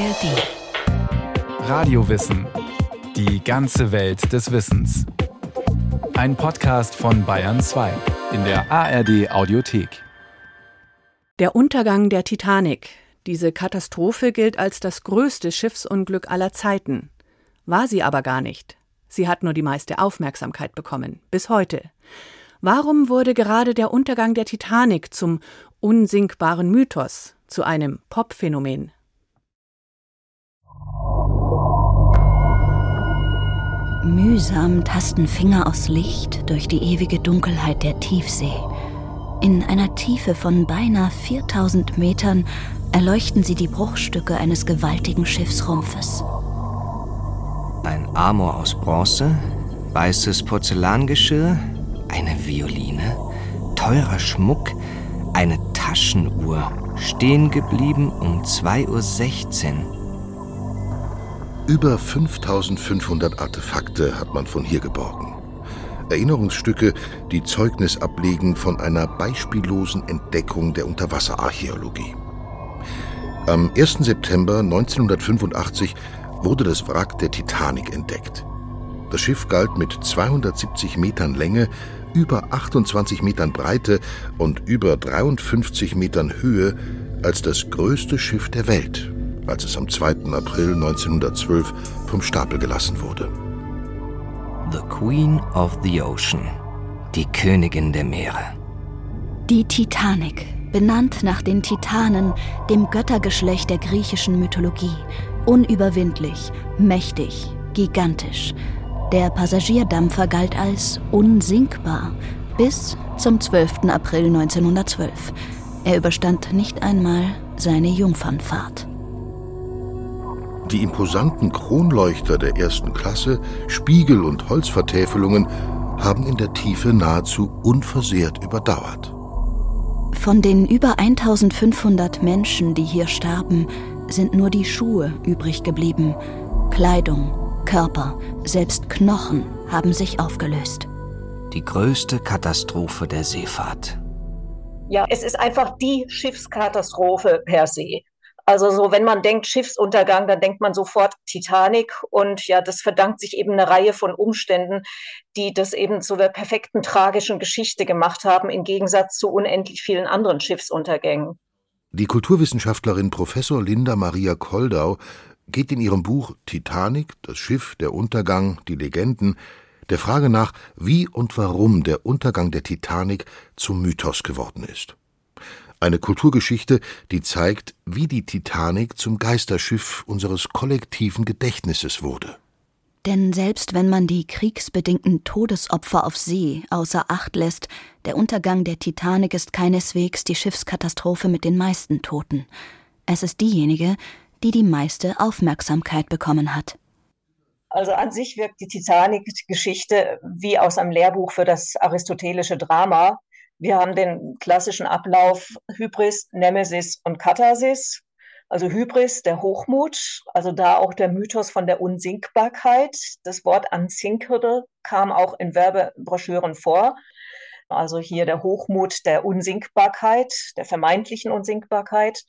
ARD. Radiowissen. Die ganze Welt des Wissens. Ein Podcast von Bayern 2 in der ARD Audiothek. Der Untergang der Titanic. Diese Katastrophe gilt als das größte Schiffsunglück aller Zeiten. War sie aber gar nicht. Sie hat nur die meiste Aufmerksamkeit bekommen, bis heute. Warum wurde gerade der Untergang der Titanic zum unsinkbaren Mythos, zu einem Popphänomen? Mühsam tasten Finger aus Licht durch die ewige Dunkelheit der Tiefsee. In einer Tiefe von beinahe 4000 Metern erleuchten sie die Bruchstücke eines gewaltigen Schiffsrumpfes. Ein Amor aus Bronze, weißes Porzellangeschirr, eine Violine, teurer Schmuck, eine Taschenuhr, stehen geblieben um 2.16 Uhr. Über 5500 Artefakte hat man von hier geborgen. Erinnerungsstücke, die Zeugnis ablegen von einer beispiellosen Entdeckung der Unterwasserarchäologie. Am 1. September 1985 wurde das Wrack der Titanic entdeckt. Das Schiff galt mit 270 Metern Länge, über 28 Metern Breite und über 53 Metern Höhe als das größte Schiff der Welt als es am 2. April 1912 vom Stapel gelassen wurde. The Queen of the Ocean, die Königin der Meere. Die Titanic, benannt nach den Titanen, dem Göttergeschlecht der griechischen Mythologie. Unüberwindlich, mächtig, gigantisch. Der Passagierdampfer galt als unsinkbar bis zum 12. April 1912. Er überstand nicht einmal seine Jungfernfahrt. Die imposanten Kronleuchter der ersten Klasse, Spiegel und Holzvertäfelungen haben in der Tiefe nahezu unversehrt überdauert. Von den über 1500 Menschen, die hier starben, sind nur die Schuhe übrig geblieben. Kleidung, Körper, selbst Knochen haben sich aufgelöst. Die größte Katastrophe der Seefahrt. Ja, es ist einfach die Schiffskatastrophe per se. Also so, wenn man denkt Schiffsuntergang, dann denkt man sofort Titanic. Und ja, das verdankt sich eben eine Reihe von Umständen, die das eben zu der perfekten tragischen Geschichte gemacht haben, im Gegensatz zu unendlich vielen anderen Schiffsuntergängen. Die Kulturwissenschaftlerin Professor Linda Maria Koldau geht in ihrem Buch Titanic, das Schiff, der Untergang, die Legenden, der Frage nach, wie und warum der Untergang der Titanic zum Mythos geworden ist. Eine Kulturgeschichte, die zeigt, wie die Titanic zum Geisterschiff unseres kollektiven Gedächtnisses wurde. Denn selbst wenn man die kriegsbedingten Todesopfer auf See außer Acht lässt, der Untergang der Titanic ist keineswegs die Schiffskatastrophe mit den meisten Toten. Es ist diejenige, die die meiste Aufmerksamkeit bekommen hat. Also an sich wirkt die Titanic-Geschichte wie aus einem Lehrbuch für das aristotelische Drama. Wir haben den klassischen Ablauf Hybris, Nemesis und Katharsis. Also Hybris, der Hochmut, also da auch der Mythos von der Unsinkbarkeit. Das Wort unsinkable kam auch in Werbebroschüren vor. Also hier der Hochmut der Unsinkbarkeit, der vermeintlichen Unsinkbarkeit.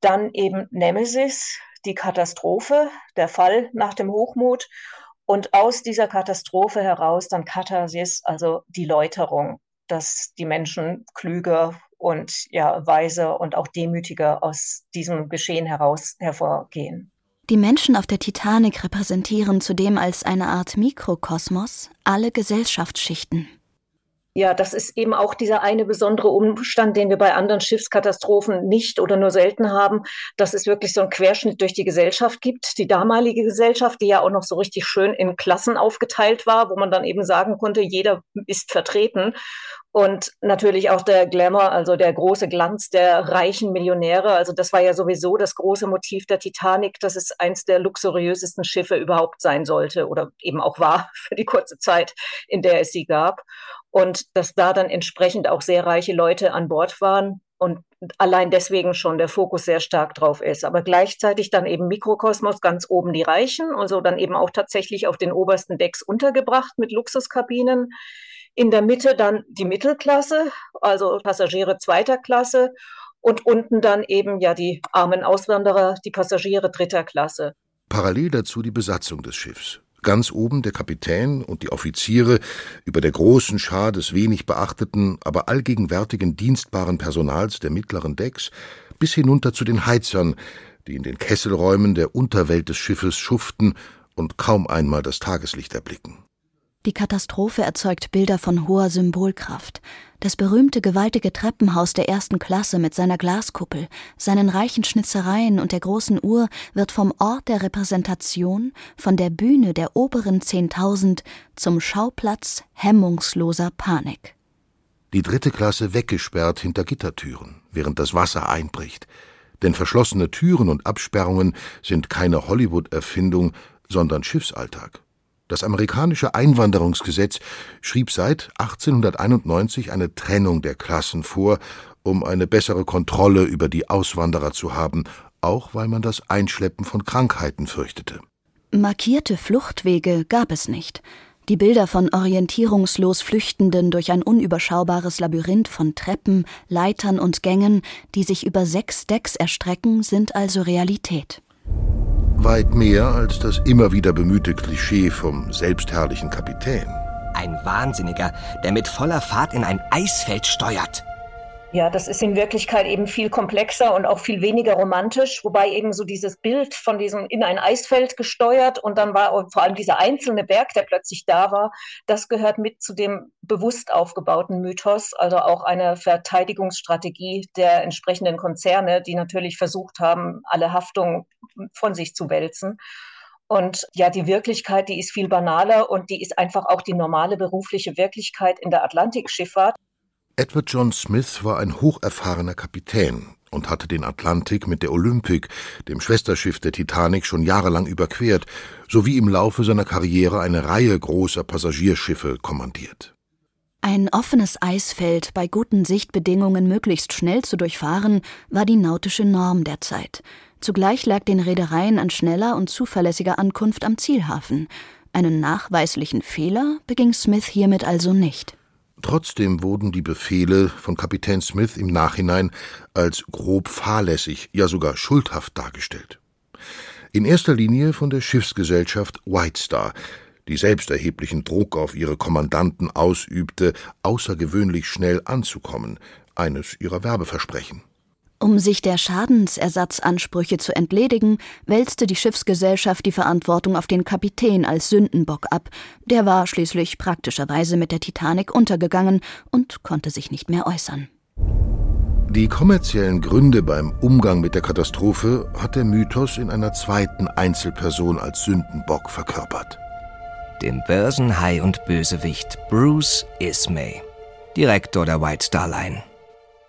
Dann eben Nemesis, die Katastrophe, der Fall nach dem Hochmut. Und aus dieser Katastrophe heraus dann Katharsis, also die Läuterung, dass die Menschen klüger und ja weiser und auch demütiger aus diesem Geschehen heraus hervorgehen. Die Menschen auf der Titanic repräsentieren zudem als eine Art Mikrokosmos alle Gesellschaftsschichten. Ja, das ist eben auch dieser eine besondere Umstand, den wir bei anderen Schiffskatastrophen nicht oder nur selten haben, dass es wirklich so einen Querschnitt durch die Gesellschaft gibt. Die damalige Gesellschaft, die ja auch noch so richtig schön in Klassen aufgeteilt war, wo man dann eben sagen konnte, jeder ist vertreten. Und natürlich auch der Glamour, also der große Glanz der reichen Millionäre. Also das war ja sowieso das große Motiv der Titanic, dass es eins der luxuriösesten Schiffe überhaupt sein sollte oder eben auch war für die kurze Zeit, in der es sie gab und dass da dann entsprechend auch sehr reiche Leute an Bord waren und allein deswegen schon der Fokus sehr stark drauf ist. Aber gleichzeitig dann eben Mikrokosmos ganz oben die Reichen, also dann eben auch tatsächlich auf den obersten Decks untergebracht mit Luxuskabinen. In der Mitte dann die Mittelklasse, also Passagiere zweiter Klasse und unten dann eben ja die armen Auswanderer, die Passagiere dritter Klasse. Parallel dazu die Besatzung des Schiffs. Ganz oben der Kapitän und die Offiziere über der großen Schar des wenig beachteten, aber allgegenwärtigen dienstbaren Personals der mittleren Decks bis hinunter zu den Heizern, die in den Kesselräumen der Unterwelt des Schiffes schuften und kaum einmal das Tageslicht erblicken. Die Katastrophe erzeugt Bilder von hoher Symbolkraft. Das berühmte gewaltige Treppenhaus der ersten Klasse mit seiner Glaskuppel, seinen reichen Schnitzereien und der großen Uhr wird vom Ort der Repräsentation, von der Bühne der oberen Zehntausend zum Schauplatz hemmungsloser Panik. Die dritte Klasse weggesperrt hinter Gittertüren, während das Wasser einbricht. Denn verschlossene Türen und Absperrungen sind keine Hollywood-Erfindung, sondern Schiffsalltag. Das amerikanische Einwanderungsgesetz schrieb seit 1891 eine Trennung der Klassen vor, um eine bessere Kontrolle über die Auswanderer zu haben, auch weil man das Einschleppen von Krankheiten fürchtete. Markierte Fluchtwege gab es nicht. Die Bilder von orientierungslos Flüchtenden durch ein unüberschaubares Labyrinth von Treppen, Leitern und Gängen, die sich über sechs Decks erstrecken, sind also Realität. Weit mehr als das immer wieder bemühte Klischee vom selbstherrlichen Kapitän. Ein Wahnsinniger, der mit voller Fahrt in ein Eisfeld steuert. Ja, das ist in Wirklichkeit eben viel komplexer und auch viel weniger romantisch, wobei eben so dieses Bild von diesem in ein Eisfeld gesteuert und dann war vor allem dieser einzelne Berg, der plötzlich da war, das gehört mit zu dem bewusst aufgebauten Mythos, also auch eine Verteidigungsstrategie der entsprechenden Konzerne, die natürlich versucht haben, alle Haftung von sich zu wälzen. Und ja, die Wirklichkeit, die ist viel banaler und die ist einfach auch die normale berufliche Wirklichkeit in der Atlantikschifffahrt. Edward John Smith war ein hocherfahrener Kapitän und hatte den Atlantik mit der Olympic, dem Schwesterschiff der Titanic, schon jahrelang überquert, sowie im Laufe seiner Karriere eine Reihe großer Passagierschiffe kommandiert. Ein offenes Eisfeld bei guten Sichtbedingungen möglichst schnell zu durchfahren, war die nautische Norm der Zeit. Zugleich lag den Reedereien an schneller und zuverlässiger Ankunft am Zielhafen. Einen nachweislichen Fehler beging Smith hiermit also nicht. Trotzdem wurden die Befehle von Kapitän Smith im Nachhinein als grob fahrlässig, ja sogar schuldhaft dargestellt. In erster Linie von der Schiffsgesellschaft White Star, die selbst erheblichen Druck auf ihre Kommandanten ausübte, außergewöhnlich schnell anzukommen, eines ihrer Werbeversprechen. Um sich der Schadensersatzansprüche zu entledigen, wälzte die Schiffsgesellschaft die Verantwortung auf den Kapitän als Sündenbock ab. Der war schließlich praktischerweise mit der Titanic untergegangen und konnte sich nicht mehr äußern. Die kommerziellen Gründe beim Umgang mit der Katastrophe hat der Mythos in einer zweiten Einzelperson als Sündenbock verkörpert. Dem Börsenhai und Bösewicht Bruce Ismay, Direktor der White Star Line.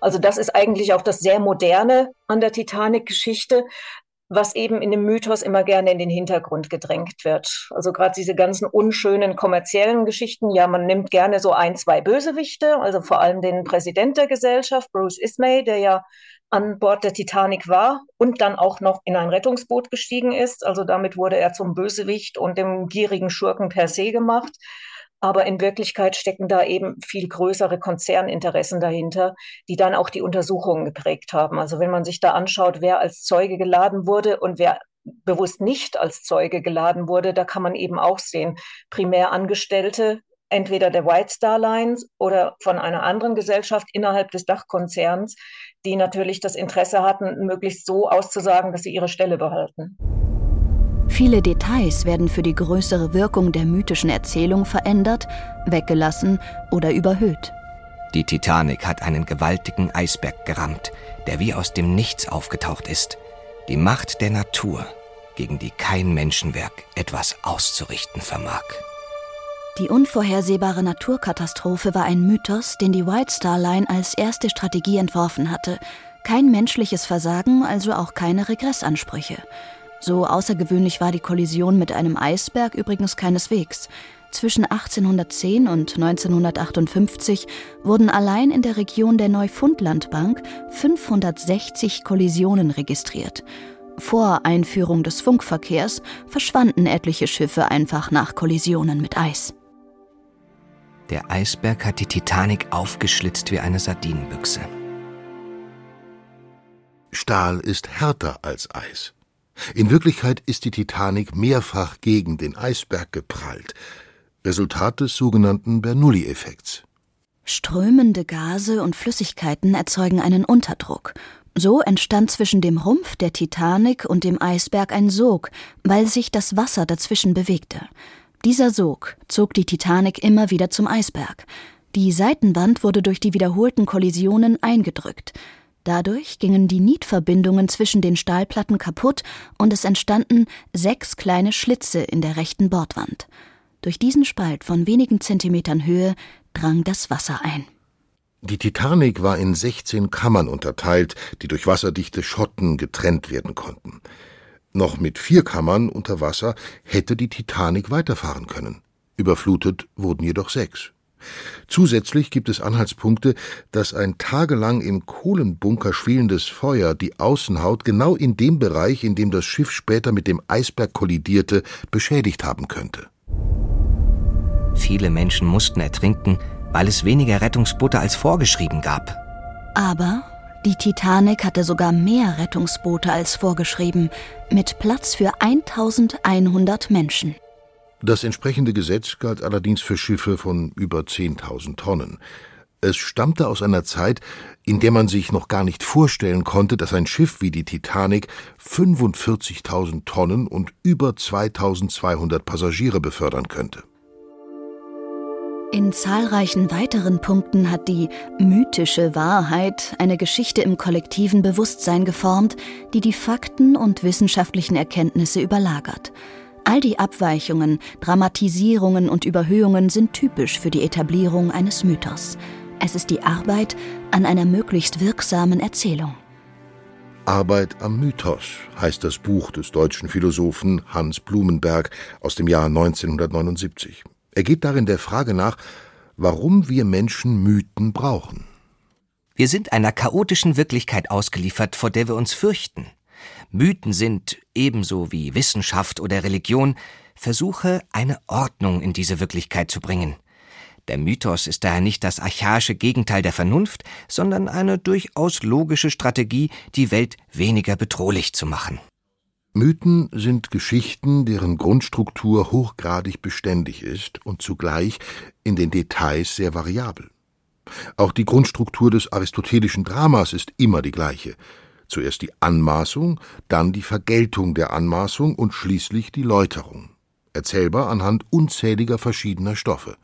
Also das ist eigentlich auch das sehr moderne an der Titanic-Geschichte, was eben in dem Mythos immer gerne in den Hintergrund gedrängt wird. Also gerade diese ganzen unschönen kommerziellen Geschichten, ja, man nimmt gerne so ein, zwei Bösewichte, also vor allem den Präsident der Gesellschaft, Bruce Ismay, der ja an Bord der Titanic war und dann auch noch in ein Rettungsboot gestiegen ist. Also damit wurde er zum Bösewicht und dem gierigen Schurken per se gemacht. Aber in Wirklichkeit stecken da eben viel größere Konzerninteressen dahinter, die dann auch die Untersuchungen geprägt haben. Also wenn man sich da anschaut, wer als Zeuge geladen wurde und wer bewusst nicht als Zeuge geladen wurde, da kann man eben auch sehen, primär Angestellte entweder der White Star Lines oder von einer anderen Gesellschaft innerhalb des Dachkonzerns, die natürlich das Interesse hatten, möglichst so auszusagen, dass sie ihre Stelle behalten. Viele Details werden für die größere Wirkung der mythischen Erzählung verändert, weggelassen oder überhöht. Die Titanic hat einen gewaltigen Eisberg gerammt, der wie aus dem Nichts aufgetaucht ist. Die Macht der Natur, gegen die kein Menschenwerk etwas auszurichten vermag. Die unvorhersehbare Naturkatastrophe war ein Mythos, den die White Star Line als erste Strategie entworfen hatte. Kein menschliches Versagen, also auch keine Regressansprüche. So außergewöhnlich war die Kollision mit einem Eisberg übrigens keineswegs. Zwischen 1810 und 1958 wurden allein in der Region der Neufundlandbank 560 Kollisionen registriert. Vor Einführung des Funkverkehrs verschwanden etliche Schiffe einfach nach Kollisionen mit Eis. Der Eisberg hat die Titanic aufgeschlitzt wie eine Sardinenbüchse. Stahl ist härter als Eis. In Wirklichkeit ist die Titanic mehrfach gegen den Eisberg geprallt. Resultat des sogenannten Bernoulli-Effekts. Strömende Gase und Flüssigkeiten erzeugen einen Unterdruck. So entstand zwischen dem Rumpf der Titanic und dem Eisberg ein Sog, weil sich das Wasser dazwischen bewegte. Dieser Sog zog die Titanic immer wieder zum Eisberg. Die Seitenwand wurde durch die wiederholten Kollisionen eingedrückt. Dadurch gingen die Nietverbindungen zwischen den Stahlplatten kaputt und es entstanden sechs kleine Schlitze in der rechten Bordwand. Durch diesen Spalt von wenigen Zentimetern Höhe drang das Wasser ein. Die Titanic war in 16 Kammern unterteilt, die durch wasserdichte Schotten getrennt werden konnten. Noch mit vier Kammern unter Wasser hätte die Titanic weiterfahren können. Überflutet wurden jedoch sechs. Zusätzlich gibt es Anhaltspunkte, dass ein tagelang im Kohlenbunker schwelendes Feuer die Außenhaut genau in dem Bereich, in dem das Schiff später mit dem Eisberg kollidierte, beschädigt haben könnte. Viele Menschen mussten ertrinken, weil es weniger Rettungsboote als vorgeschrieben gab. Aber die Titanic hatte sogar mehr Rettungsboote als vorgeschrieben, mit Platz für 1100 Menschen. Das entsprechende Gesetz galt allerdings für Schiffe von über 10.000 Tonnen. Es stammte aus einer Zeit, in der man sich noch gar nicht vorstellen konnte, dass ein Schiff wie die Titanic 45.000 Tonnen und über 2.200 Passagiere befördern könnte. In zahlreichen weiteren Punkten hat die mythische Wahrheit eine Geschichte im kollektiven Bewusstsein geformt, die die Fakten und wissenschaftlichen Erkenntnisse überlagert. All die Abweichungen, Dramatisierungen und Überhöhungen sind typisch für die Etablierung eines Mythos. Es ist die Arbeit an einer möglichst wirksamen Erzählung. Arbeit am Mythos heißt das Buch des deutschen Philosophen Hans Blumenberg aus dem Jahr 1979. Er geht darin der Frage nach, warum wir Menschen Mythen brauchen. Wir sind einer chaotischen Wirklichkeit ausgeliefert, vor der wir uns fürchten. Mythen sind, ebenso wie Wissenschaft oder Religion, Versuche, eine Ordnung in diese Wirklichkeit zu bringen. Der Mythos ist daher nicht das archaische Gegenteil der Vernunft, sondern eine durchaus logische Strategie, die Welt weniger bedrohlich zu machen. Mythen sind Geschichten, deren Grundstruktur hochgradig beständig ist und zugleich in den Details sehr variabel. Auch die Grundstruktur des aristotelischen Dramas ist immer die gleiche. Zuerst die Anmaßung, dann die Vergeltung der Anmaßung und schließlich die Läuterung. Erzählbar anhand unzähliger verschiedener Stoffe.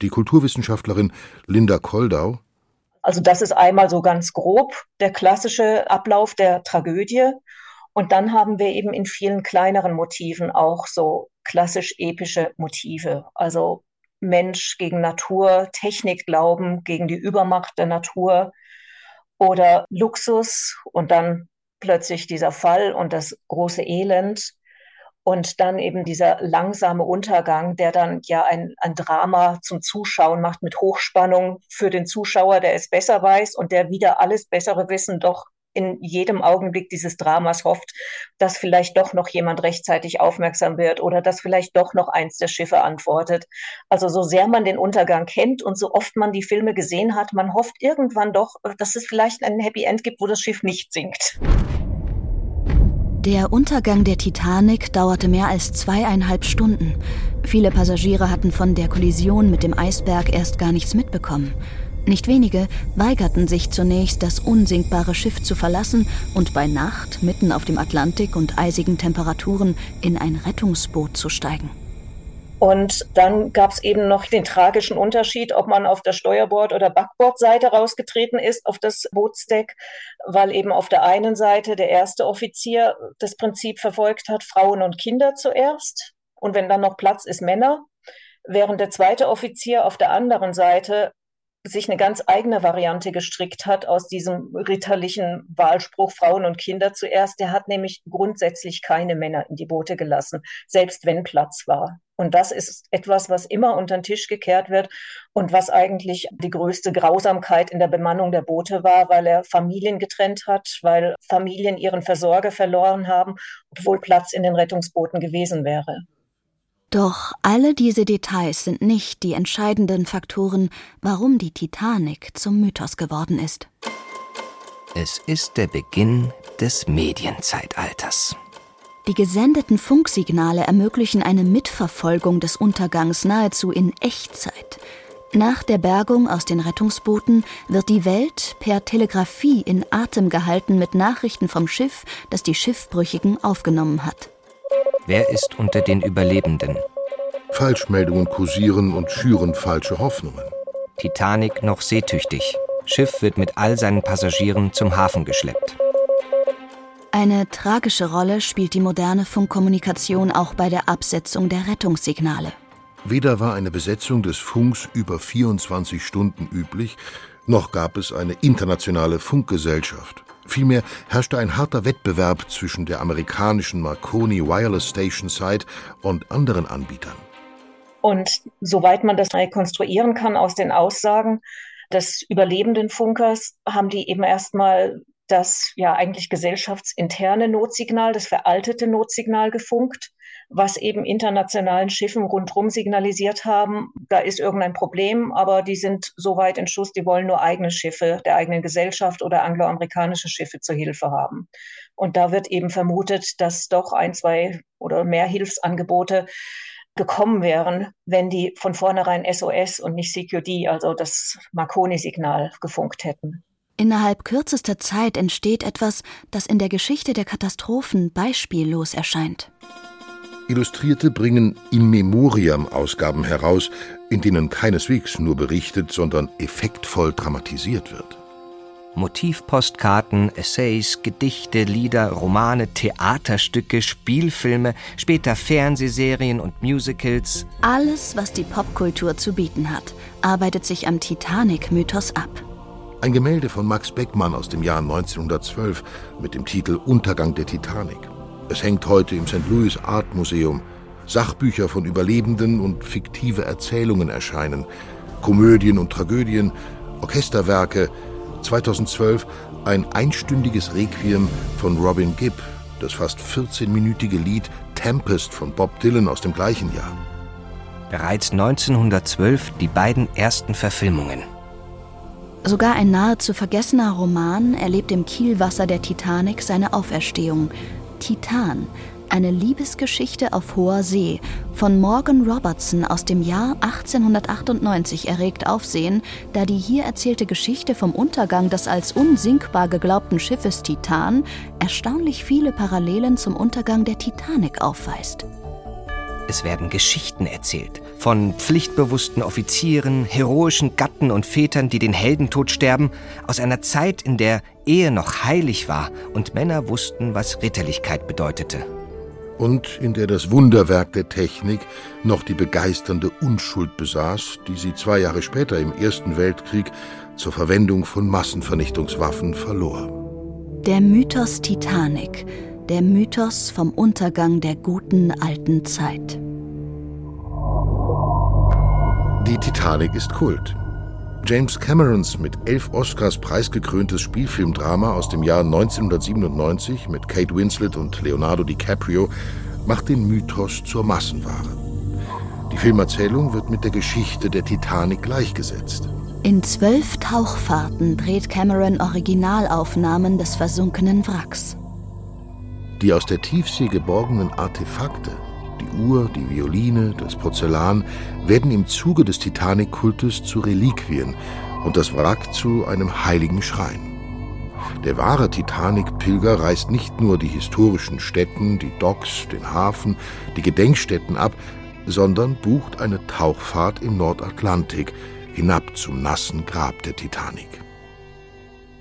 Die Kulturwissenschaftlerin Linda Koldau also das ist einmal so ganz grob der klassische Ablauf der Tragödie. Und dann haben wir eben in vielen kleineren Motiven auch so klassisch epische Motive. Also Mensch gegen Natur, Technik glauben gegen die Übermacht der Natur oder Luxus und dann plötzlich dieser Fall und das große Elend und dann eben dieser langsame Untergang, der dann ja ein, ein Drama zum Zuschauen macht mit Hochspannung für den Zuschauer, der es besser weiß und der wieder alles bessere Wissen doch in jedem Augenblick dieses Dramas hofft, dass vielleicht doch noch jemand rechtzeitig aufmerksam wird oder dass vielleicht doch noch eins der Schiffe antwortet. Also so sehr man den Untergang kennt und so oft man die Filme gesehen hat, man hofft irgendwann doch, dass es vielleicht ein Happy End gibt, wo das Schiff nicht sinkt. Der Untergang der Titanic dauerte mehr als zweieinhalb Stunden. Viele Passagiere hatten von der Kollision mit dem Eisberg erst gar nichts mitbekommen. Nicht wenige weigerten sich zunächst, das unsinkbare Schiff zu verlassen und bei Nacht mitten auf dem Atlantik und eisigen Temperaturen in ein Rettungsboot zu steigen. Und dann gab es eben noch den tragischen Unterschied, ob man auf der Steuerbord- oder Backbordseite rausgetreten ist auf das Bootsdeck, weil eben auf der einen Seite der erste Offizier das Prinzip verfolgt hat, Frauen und Kinder zuerst. Und wenn dann noch Platz ist, Männer. Während der zweite Offizier auf der anderen Seite sich eine ganz eigene Variante gestrickt hat aus diesem ritterlichen Wahlspruch Frauen und Kinder zuerst. Der hat nämlich grundsätzlich keine Männer in die Boote gelassen, selbst wenn Platz war. Und das ist etwas, was immer unter den Tisch gekehrt wird und was eigentlich die größte Grausamkeit in der Bemannung der Boote war, weil er Familien getrennt hat, weil Familien ihren Versorger verloren haben, obwohl Platz in den Rettungsbooten gewesen wäre. Doch alle diese Details sind nicht die entscheidenden Faktoren, warum die Titanic zum Mythos geworden ist. Es ist der Beginn des Medienzeitalters. Die gesendeten Funksignale ermöglichen eine Mitverfolgung des Untergangs nahezu in Echtzeit. Nach der Bergung aus den Rettungsbooten wird die Welt per Telegrafie in Atem gehalten mit Nachrichten vom Schiff, das die Schiffbrüchigen aufgenommen hat. Wer ist unter den Überlebenden? Falschmeldungen kursieren und schüren falsche Hoffnungen. Titanic noch seetüchtig. Schiff wird mit all seinen Passagieren zum Hafen geschleppt. Eine tragische Rolle spielt die moderne Funkkommunikation auch bei der Absetzung der Rettungssignale. Weder war eine Besetzung des Funks über 24 Stunden üblich, noch gab es eine internationale Funkgesellschaft. Vielmehr herrschte ein harter Wettbewerb zwischen der amerikanischen Marconi Wireless Station Site und anderen Anbietern. Und soweit man das rekonstruieren kann aus den Aussagen des überlebenden Funkers, haben die eben erstmal das ja eigentlich gesellschaftsinterne Notsignal, das veraltete Notsignal gefunkt, was eben internationalen Schiffen rundherum signalisiert haben, da ist irgendein Problem, aber die sind so weit in Schuss, die wollen nur eigene Schiffe der eigenen Gesellschaft oder angloamerikanische Schiffe zur Hilfe haben. Und da wird eben vermutet, dass doch ein, zwei oder mehr Hilfsangebote gekommen wären, wenn die von vornherein SOS und nicht CQD, also das Marconi-Signal, gefunkt hätten. Innerhalb kürzester Zeit entsteht etwas, das in der Geschichte der Katastrophen beispiellos erscheint. Illustrierte bringen In Memoriam Ausgaben heraus, in denen keineswegs nur berichtet, sondern effektvoll dramatisiert wird. Motivpostkarten, Essays, Gedichte, Lieder, Romane, Theaterstücke, Spielfilme, später Fernsehserien und Musicals. Alles, was die Popkultur zu bieten hat, arbeitet sich am Titanic-Mythos ab. Ein Gemälde von Max Beckmann aus dem Jahr 1912 mit dem Titel Untergang der Titanic. Es hängt heute im St. Louis Art Museum. Sachbücher von Überlebenden und fiktive Erzählungen erscheinen. Komödien und Tragödien, Orchesterwerke. 2012 ein einstündiges Requiem von Robin Gibb, das fast 14-minütige Lied Tempest von Bob Dylan aus dem gleichen Jahr. Bereits 1912 die beiden ersten Verfilmungen. Sogar ein nahezu vergessener Roman erlebt im Kielwasser der Titanic seine Auferstehung. Titan, eine Liebesgeschichte auf hoher See von Morgan Robertson aus dem Jahr 1898 erregt Aufsehen, da die hier erzählte Geschichte vom Untergang des als unsinkbar geglaubten Schiffes Titan erstaunlich viele Parallelen zum Untergang der Titanic aufweist. Es werden Geschichten erzählt von pflichtbewussten Offizieren, heroischen Gatten und Vätern, die den Heldentod sterben, aus einer Zeit, in der Ehe noch heilig war und Männer wussten, was Ritterlichkeit bedeutete. Und in der das Wunderwerk der Technik noch die begeisternde Unschuld besaß, die sie zwei Jahre später im Ersten Weltkrieg zur Verwendung von Massenvernichtungswaffen verlor. Der Mythos Titanic der Mythos vom Untergang der guten alten Zeit. Die Titanic ist Kult. James Camerons mit elf Oscars preisgekröntes Spielfilmdrama aus dem Jahr 1997 mit Kate Winslet und Leonardo DiCaprio macht den Mythos zur Massenware. Die Filmerzählung wird mit der Geschichte der Titanic gleichgesetzt. In zwölf Tauchfahrten dreht Cameron Originalaufnahmen des versunkenen Wracks. Die aus der Tiefsee geborgenen Artefakte, die Uhr, die Violine, das Porzellan, werden im Zuge des Titanic-Kultes zu Reliquien und das Wrack zu einem heiligen Schrein. Der wahre Titanic-Pilger reist nicht nur die historischen Stätten, die Docks, den Hafen, die Gedenkstätten ab, sondern bucht eine Tauchfahrt im Nordatlantik hinab zum nassen Grab der Titanic.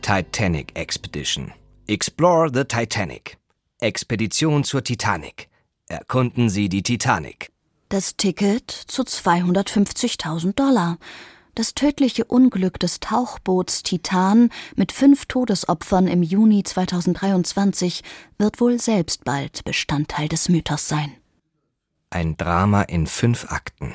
Titanic Expedition. Explore the Titanic. Expedition zur Titanic. Erkunden Sie die Titanic. Das Ticket zu 250.000 Dollar. Das tödliche Unglück des Tauchboots Titan mit fünf Todesopfern im Juni 2023 wird wohl selbst bald Bestandteil des Mythos sein. Ein Drama in fünf Akten.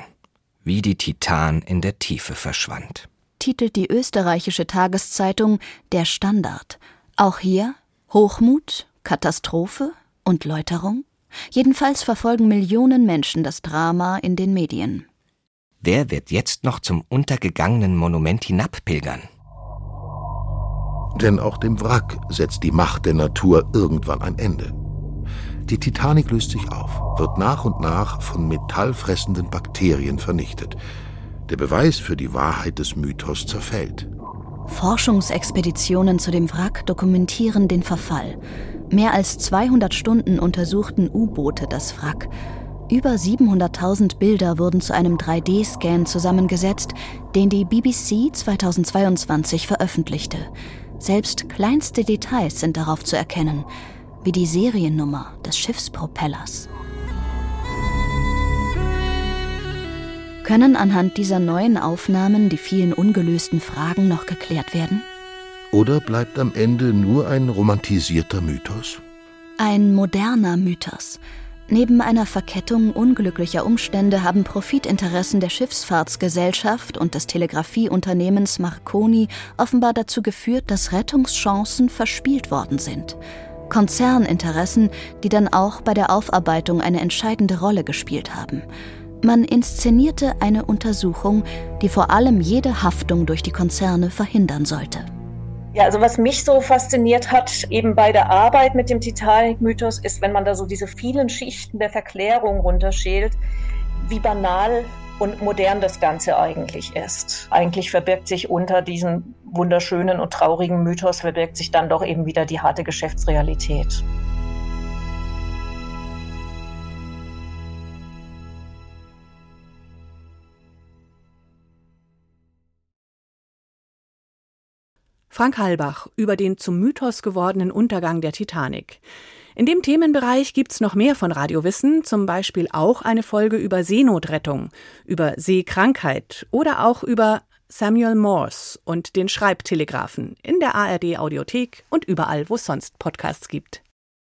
Wie die Titan in der Tiefe verschwand. Titelt die österreichische Tageszeitung Der Standard. Auch hier Hochmut, Katastrophe und Läuterung? Jedenfalls verfolgen Millionen Menschen das Drama in den Medien. Wer wird jetzt noch zum untergegangenen Monument hinabpilgern? Denn auch dem Wrack setzt die Macht der Natur irgendwann ein Ende. Die Titanic löst sich auf, wird nach und nach von metallfressenden Bakterien vernichtet. Der Beweis für die Wahrheit des Mythos zerfällt. Forschungsexpeditionen zu dem Wrack dokumentieren den Verfall. Mehr als 200 Stunden untersuchten U-Boote das Wrack. Über 700.000 Bilder wurden zu einem 3D-Scan zusammengesetzt, den die BBC 2022 veröffentlichte. Selbst kleinste Details sind darauf zu erkennen wie die Seriennummer des Schiffspropellers. Können anhand dieser neuen Aufnahmen die vielen ungelösten Fragen noch geklärt werden? Oder bleibt am Ende nur ein romantisierter Mythos? Ein moderner Mythos. Neben einer Verkettung unglücklicher Umstände haben Profitinteressen der Schiffsfahrtsgesellschaft und des Telegrafieunternehmens Marconi offenbar dazu geführt, dass Rettungschancen verspielt worden sind. Konzerninteressen, die dann auch bei der Aufarbeitung eine entscheidende Rolle gespielt haben. Man inszenierte eine Untersuchung, die vor allem jede Haftung durch die Konzerne verhindern sollte. Ja, also was mich so fasziniert hat, eben bei der Arbeit mit dem Titanic-Mythos, ist, wenn man da so diese vielen Schichten der Verklärung runterschält, wie banal und modern das Ganze eigentlich ist. Eigentlich verbirgt sich unter diesem wunderschönen und traurigen Mythos, verbirgt sich dann doch eben wieder die harte Geschäftsrealität. Frank Halbach über den zum Mythos gewordenen Untergang der Titanic. In dem Themenbereich gibt's noch mehr von Radiowissen, zum Beispiel auch eine Folge über Seenotrettung, über Seekrankheit oder auch über Samuel Morse und den Schreibtelegraphen in der ARD Audiothek und überall, wo es sonst Podcasts gibt.